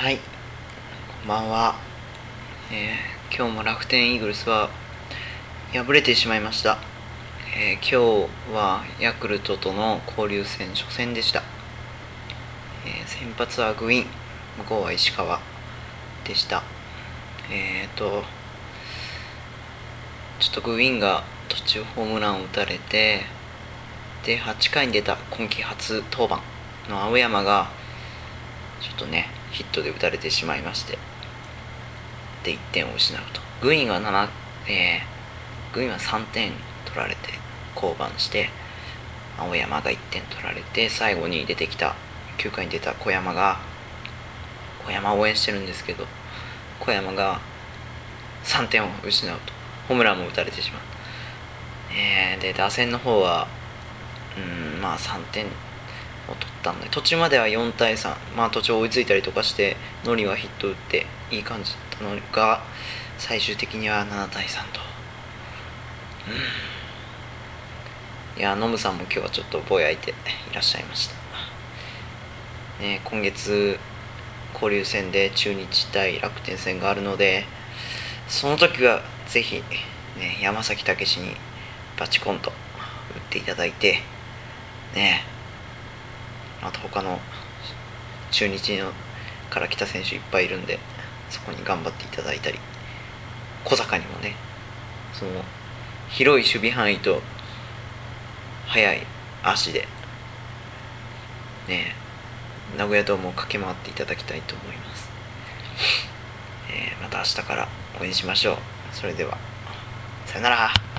はい、こんばんは、えー今日も楽天イーグルスは敗れてしまいました、えー今日はヤクルトとの交流戦初戦でした、えー先発はグイン向こうは石川でした。えっ、とちょっとグインが途中ホームランを打たれてで8回に出た今季初登板の青山がちょっとねヒットで打たれてしまいまして。で1点を失うと。グイーンは7、えーグイーンは3点取られて降板して青山が1点取られて最後に出てきた9回に出た小山が小山を応援してるんですけど小山が3点を失うと。ホームランも打たれてしまう、えーで打線の方はうんまあ3点を取ったんで途中までは4対3まあ途中追いついたりとかしてノリはヒット打っていい感じだったのが最終的には7対3と。うん。いやノムさんも今日はちょっとぼやいていらっしゃいました。ね今月交流戦で中日対楽天戦があるのでその時はぜひ、ね、山崎武史にバチコンと打っていただいて他の中日のから来た選手いっぱいいるんでそこに頑張っていただいたり小坂にもねその広い守備範囲と速い足でね名古屋ドームを駆け回っていただきたいと思います、えーまた明日から応援しましょう。それではさよなら。